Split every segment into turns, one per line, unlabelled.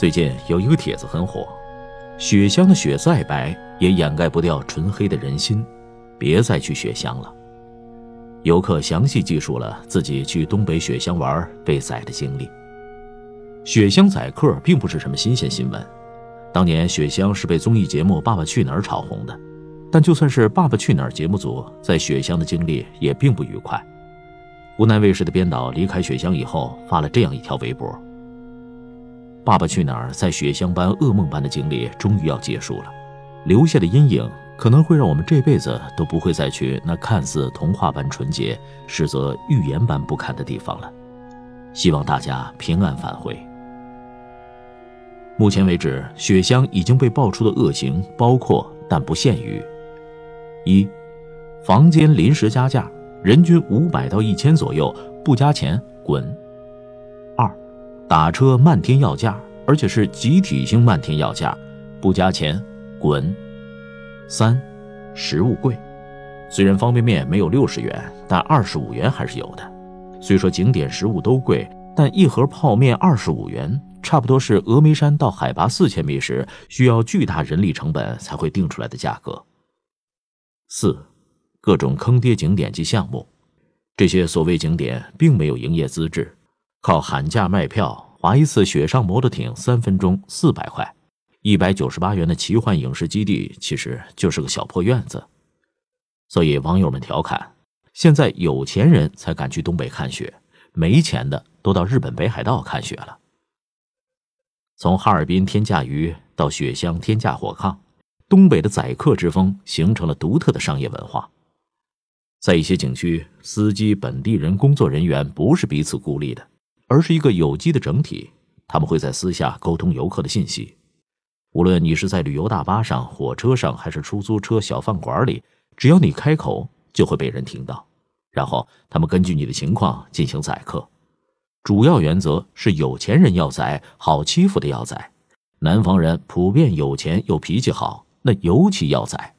最近有一个帖子很火，雪乡的雪再白也掩盖不掉纯黑的人心，别再去雪乡了。游客详细记述了自己去东北雪乡玩被宰的经历。雪乡宰客并不是什么新鲜新闻，当年雪乡是被综艺节目《爸爸去哪儿》炒红的，但就算是《爸爸去哪儿》节目组在雪乡的经历也并不愉快。湖南卫视的编导离开雪乡以后，发了这样一条微博。《爸爸去哪儿》在雪乡般噩梦般的经历终于要结束了，留下的阴影可能会让我们这辈子都不会再去那看似童话般纯洁，实则预言般不堪的地方了。希望大家平安返回。目前为止，雪乡已经被爆出的恶行包括但不限于：一、房间临时加价，人均五百到一千左右，不加钱滚。打车漫天要价，而且是集体性漫天要价，不加钱滚。三，食物贵，虽然方便面没有六十元，但二十五元还是有的。虽说景点食物都贵，但一盒泡面二十五元，差不多是峨眉山到海拔四千米时需要巨大人力成本才会定出来的价格。四，各种坑爹景点及项目，这些所谓景点并没有营业资质。靠喊价卖票，划一次雪上摩托艇三分钟四百块，一百九十八元的奇幻影视基地其实就是个小破院子。所以网友们调侃：现在有钱人才敢去东北看雪，没钱的都到日本北海道看雪了。从哈尔滨天价鱼到雪乡天价火炕，东北的宰客之风形成了独特的商业文化。在一些景区，司机、本地人、工作人员不是彼此孤立的。而是一个有机的整体，他们会在私下沟通游客的信息。无论你是在旅游大巴上、火车上，还是出租车、小饭馆里，只要你开口，就会被人听到。然后他们根据你的情况进行宰客。主要原则是有钱人要宰，好欺负的要宰。南方人普遍有钱又脾气好，那尤其要宰。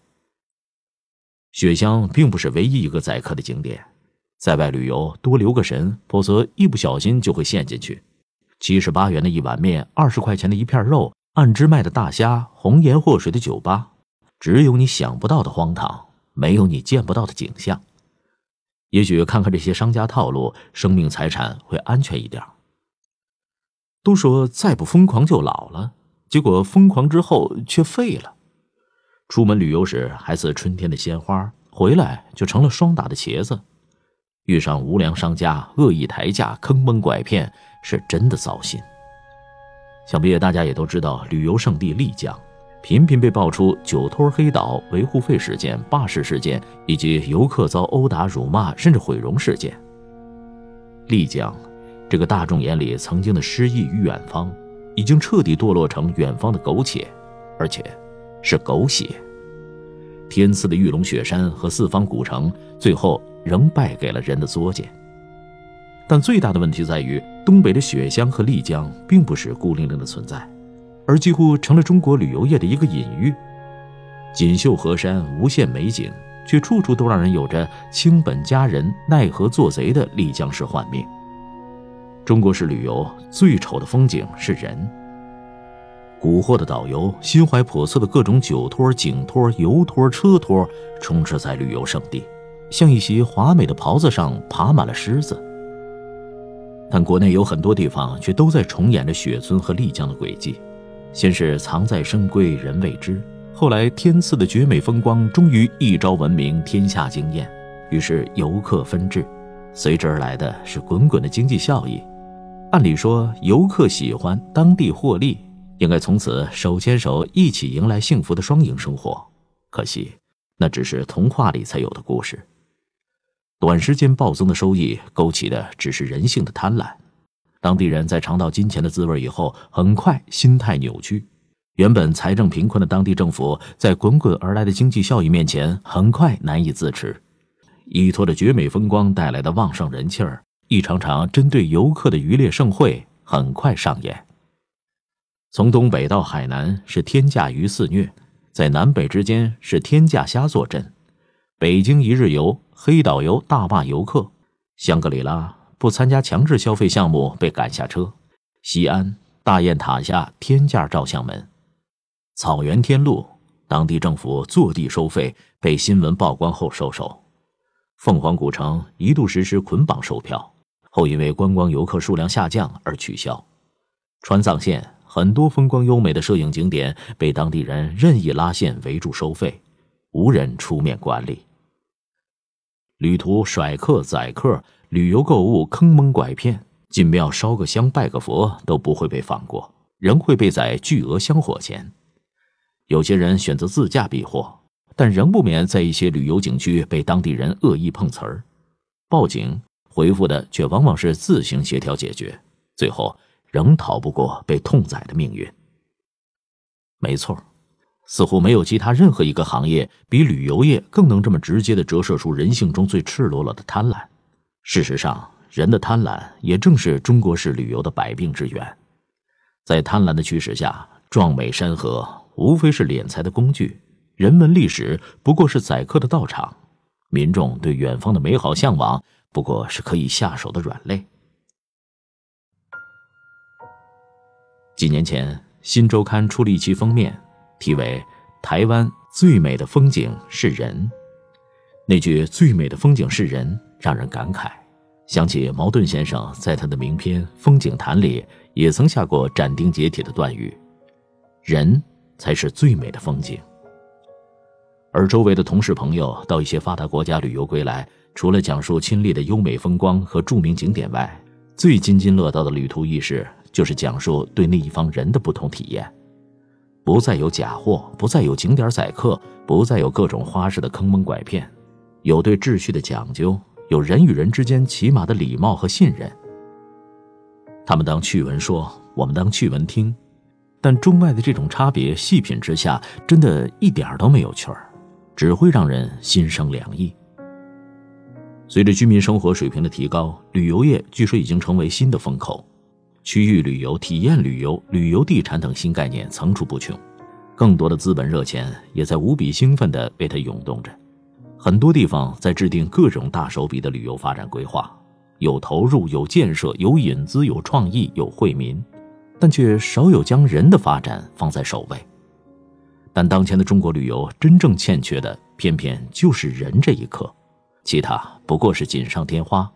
雪乡并不是唯一一个宰客的景点。在外旅游多留个神，否则一不小心就会陷进去。七十八元的一碗面，二十块钱的一片肉，按只卖的大虾，红颜祸水的酒吧，只有你想不到的荒唐，没有你见不到的景象。也许看看这些商家套路，生命财产会安全一点。都说再不疯狂就老了，结果疯狂之后却废了。出门旅游时还似春天的鲜花，回来就成了霜打的茄子。遇上无良商家恶意抬价、坑蒙拐骗，是真的糟心。想必大家也都知道，旅游胜地丽江频频被爆出酒托黑岛、维护费事件、霸市事件，以及游客遭殴打、辱骂甚至毁容事件。丽江，这个大众眼里曾经的诗意与远方，已经彻底堕落成远方的苟且，而且是狗血。天赐的玉龙雪山和四方古城，最后。仍败给了人的作践。但最大的问题在于，东北的雪乡和丽江并不是孤零零的存在，而几乎成了中国旅游业的一个隐喻。锦绣河山，无限美景，却处处都让人有着清本佳人奈何做贼的丽江式幻灭。中国式旅游最丑的风景是人。蛊惑的导游，心怀叵测的各种酒托、景托、游托、车托，充斥在旅游胜地。像一袭华美的袍子上爬满了虱子，但国内有很多地方却都在重演着雪村和丽江的轨迹。先是藏在深闺人未知，后来天赐的绝美风光终于一朝闻名天下惊艳，于是游客纷至，随之而来的是滚滚的经济效益。按理说，游客喜欢，当地获利，应该从此手牵手一起迎来幸福的双赢生活。可惜，那只是童话里才有的故事。短时间暴增的收益，勾起的只是人性的贪婪。当地人在尝到金钱的滋味以后，很快心态扭曲。原本财政贫困的当地政府，在滚滚而来的经济效益面前，很快难以自持。依托着绝美风光带来的旺盛人气儿，一场场针对游客的渔猎盛会很快上演。从东北到海南是天价鱼肆虐，在南北之间是天价虾坐镇。北京一日游。黑导游大骂游客，香格里拉不参加强制消费项目被赶下车，西安大雁塔下天价照相门，草原天路当地政府坐地收费，被新闻曝光后收手。凤凰古城一度实施捆绑售票，后因为观光游客数量下降而取消。川藏线很多风光优美的摄影景点被当地人任意拉线围住收费，无人出面管理。旅途甩客宰客，旅游购物坑蒙拐骗，进庙烧个香拜个佛都不会被放过，仍会被宰巨额香火钱。有些人选择自驾避祸，但仍不免在一些旅游景区被当地人恶意碰瓷儿，报警回复的却往往是自行协调解决，最后仍逃不过被痛宰的命运。没错。似乎没有其他任何一个行业比旅游业更能这么直接的折射出人性中最赤裸裸的贪婪。事实上，人的贪婪也正是中国式旅游的百病之源。在贪婪的驱使下，壮美山河无非是敛财的工具，人文历史不过是宰客的道场，民众对远方的美好向往不过是可以下手的软肋。几年前，《新周刊》出了一期封面。题为“台湾最美的风景是人”，那句“最美的风景是人”让人感慨，想起茅盾先生在他的名篇《风景谈》里也曾下过斩钉截铁的断语：“人才是最美的风景。”而周围的同事朋友到一些发达国家旅游归来，除了讲述亲历的优美风光和著名景点外，最津津乐道的旅途轶事就是讲述对那一方人的不同体验。不再有假货，不再有景点宰客，不再有各种花式的坑蒙拐骗，有对秩序的讲究，有人与人之间起码的礼貌和信任。他们当趣闻说，我们当趣闻听，但中外的这种差别，细品之下，真的一点都没有趣儿，只会让人心生凉意。随着居民生活水平的提高，旅游业据说已经成为新的风口。区域旅游、体验旅游、旅游地产等新概念层出不穷，更多的资本热钱也在无比兴奋地为它涌动着。很多地方在制定各种大手笔的旅游发展规划，有投入、有建设、有引资、有创意、有惠民，但却少有将人的发展放在首位。但当前的中国旅游真正欠缺的，偏偏就是人这一刻，其他不过是锦上添花。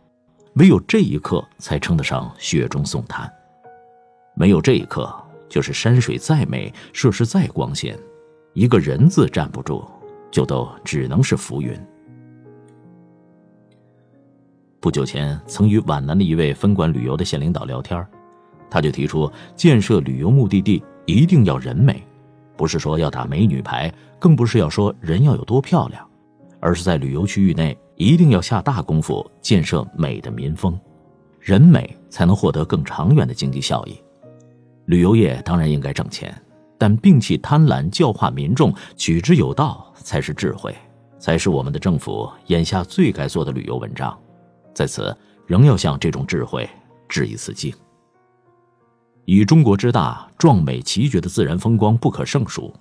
唯有这一刻才称得上雪中送炭，没有这一刻，就是山水再美，设施再光鲜，一个人字站不住，就都只能是浮云。不久前，曾与皖南的一位分管旅游的县领导聊天，他就提出，建设旅游目的地一定要人美，不是说要打美女牌，更不是要说人要有多漂亮，而是在旅游区域内。一定要下大功夫建设美的民风，人美才能获得更长远的经济效益。旅游业当然应该挣钱，但摒弃贪婪，教化民众，取之有道才是智慧，才是我们的政府眼下最该做的旅游文章。在此，仍要向这种智慧致一次敬。以中国之大，壮美奇绝的自然风光不可胜数；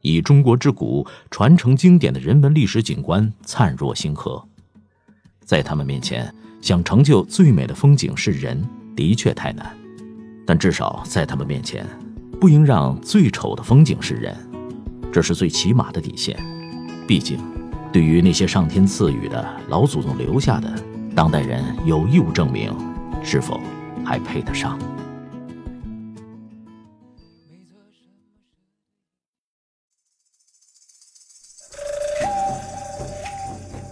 以中国之古，传承经典的人文历史景观灿若星河。在他们面前，想成就最美的风景是人，的确太难。但至少在他们面前，不应让最丑的风景是人，这是最起码的底线。毕竟，对于那些上天赐予的、老祖宗留下的，当代人有义务证明，是否还配得上。